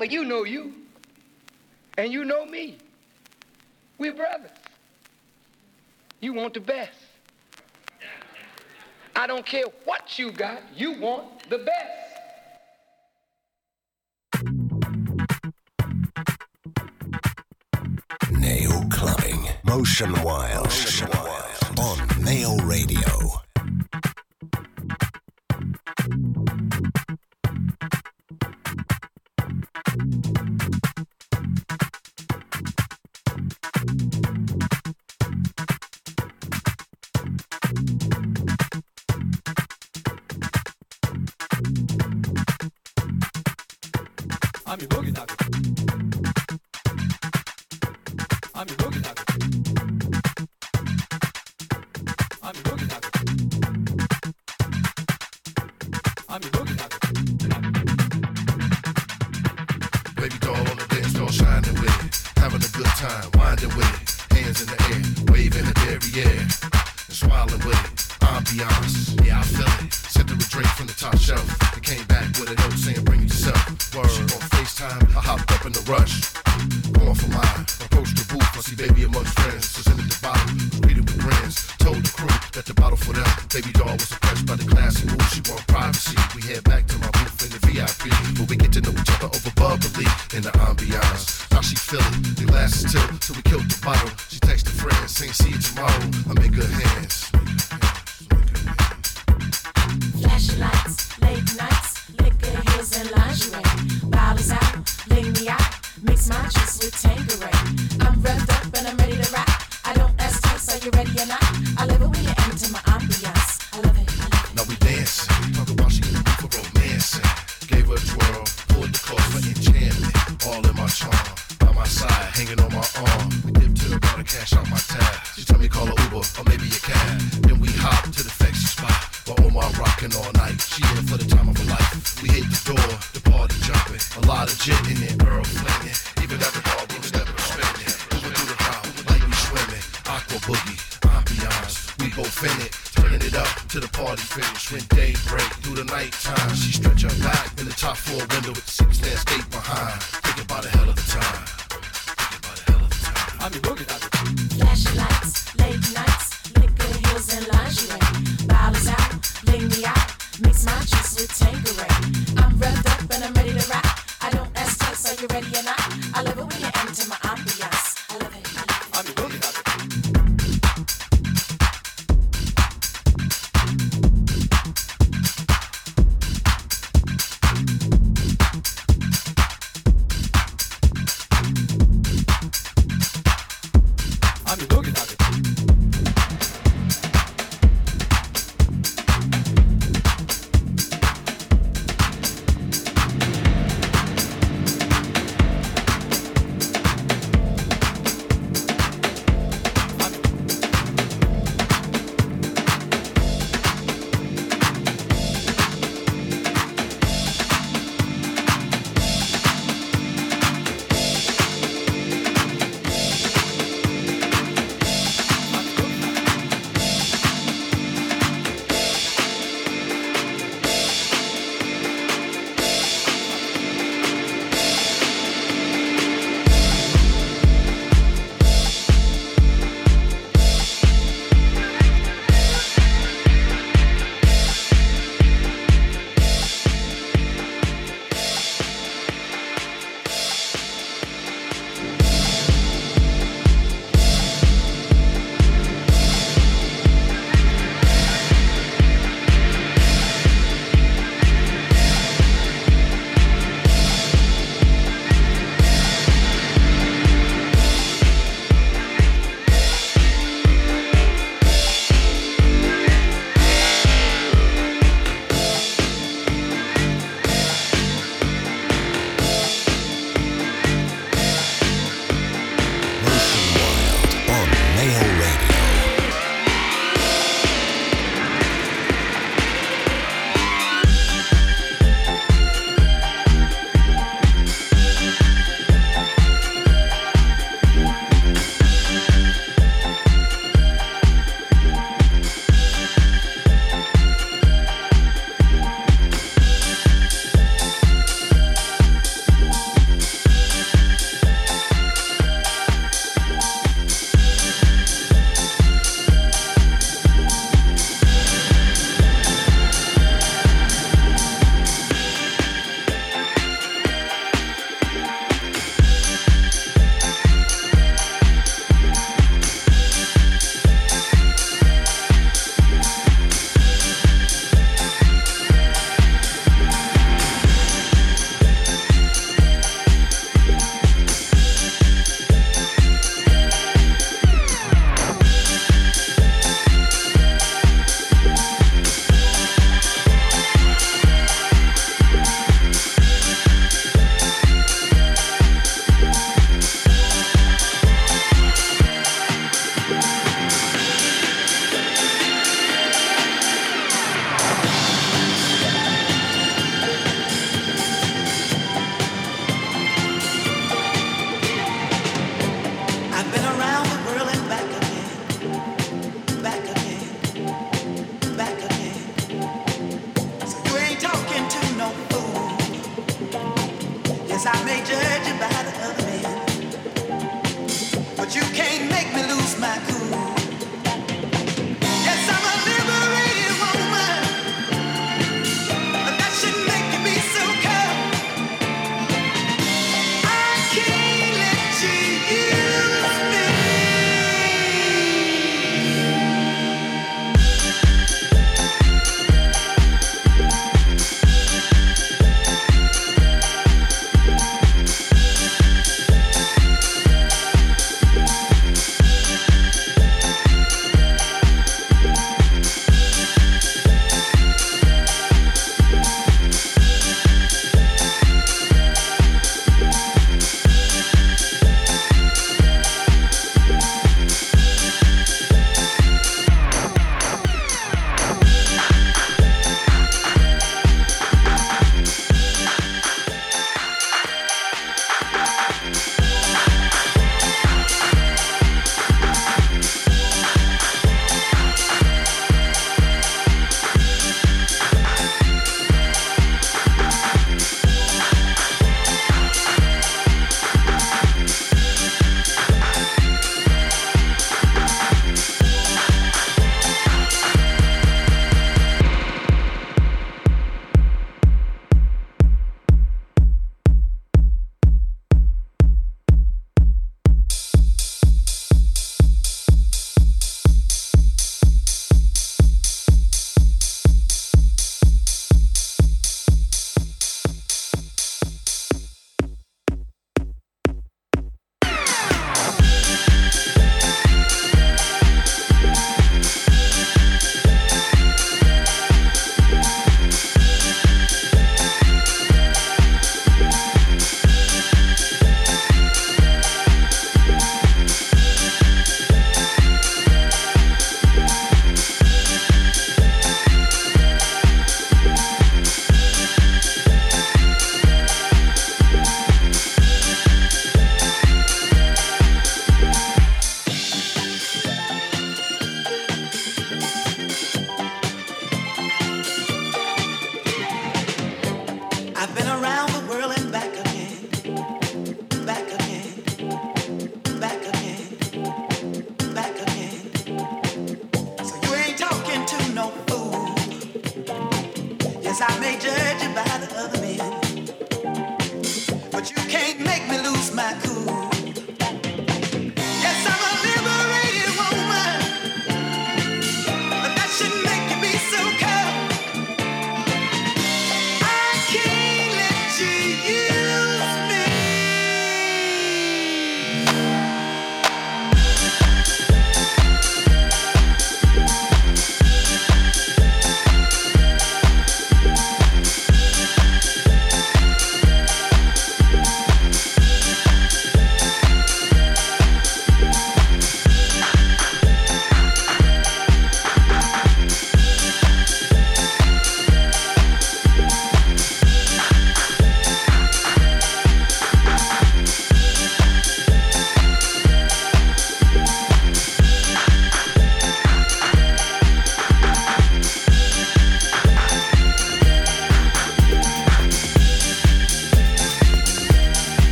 But you know you, and you know me. We're brothers. You want the best. I don't care what you got, you want the best. Nail clubbing. Motion Wild. Motion Wild. On Nail Radio.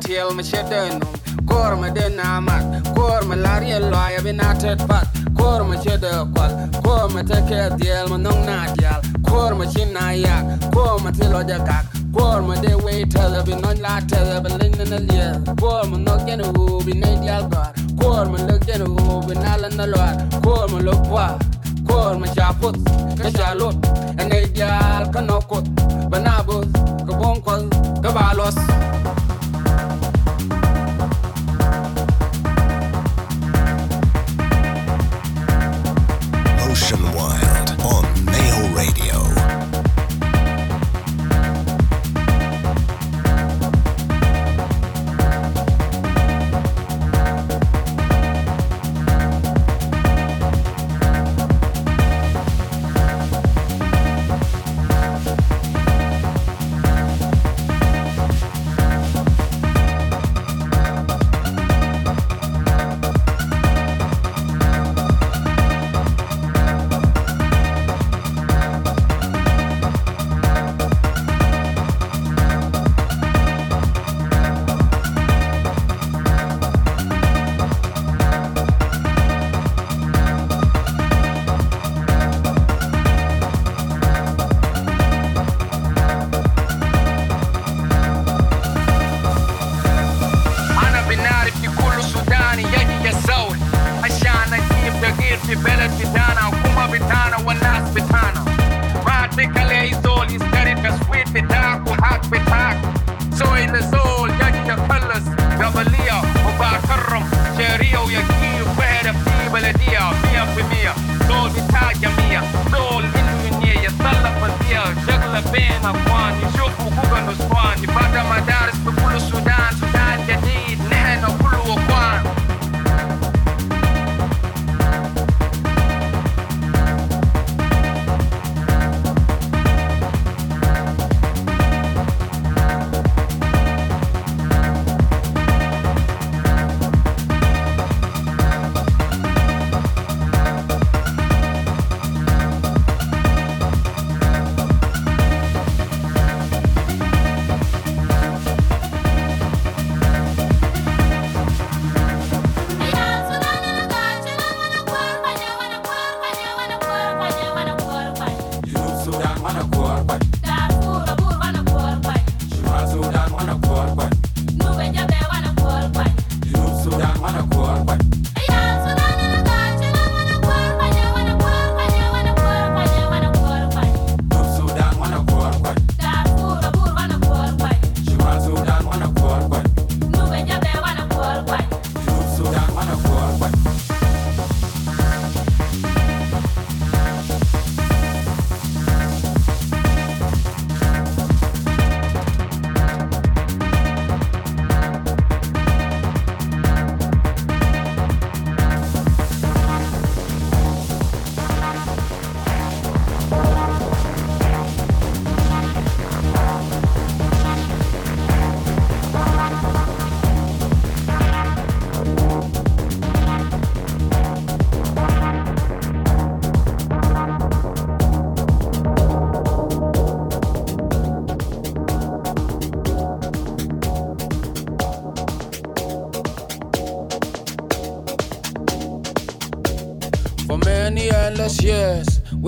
Ja tiel me chede num kor me de na mat kor me lar ye lo ya bi na tet pat kor me chede kwal kor me te ke diel me nong na dial kor me chin na ya kor me te lo ja kak kor me de we tel bi non la tel bi lin na lie kor me no gen u bi ne dial gar kor ma lek jen go benala na lwar kor ma lok wa kor ma chaput ka chalot ene dial kanokot banabos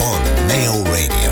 On Nail Radio.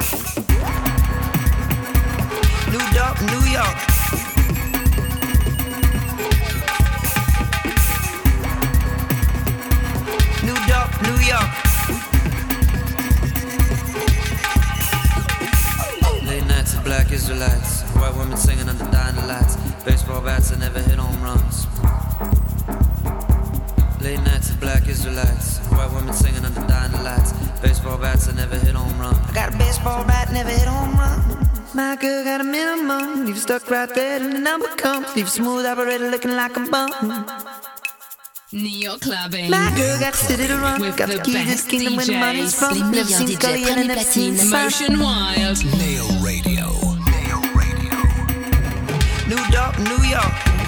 New York, New York. New York, New York. Late nights of black Israelites, white women singing under dying lights, baseball bats that never hit home runs. Late nights of black Israelites, white women singing under dying lights. Baseball bats that never hit home run. I got a baseball bat, never hit home run. My girl got a minimum. Leave stuck right there till the number comes. Leave smooth operator looking like a bum. Neo clubbing. My girl got to city to run. With got the, the key to this kingdom where the money's from. Never seen Scully and never seen Motion Wild. Neo Radio. Neo Radio. New York, New York.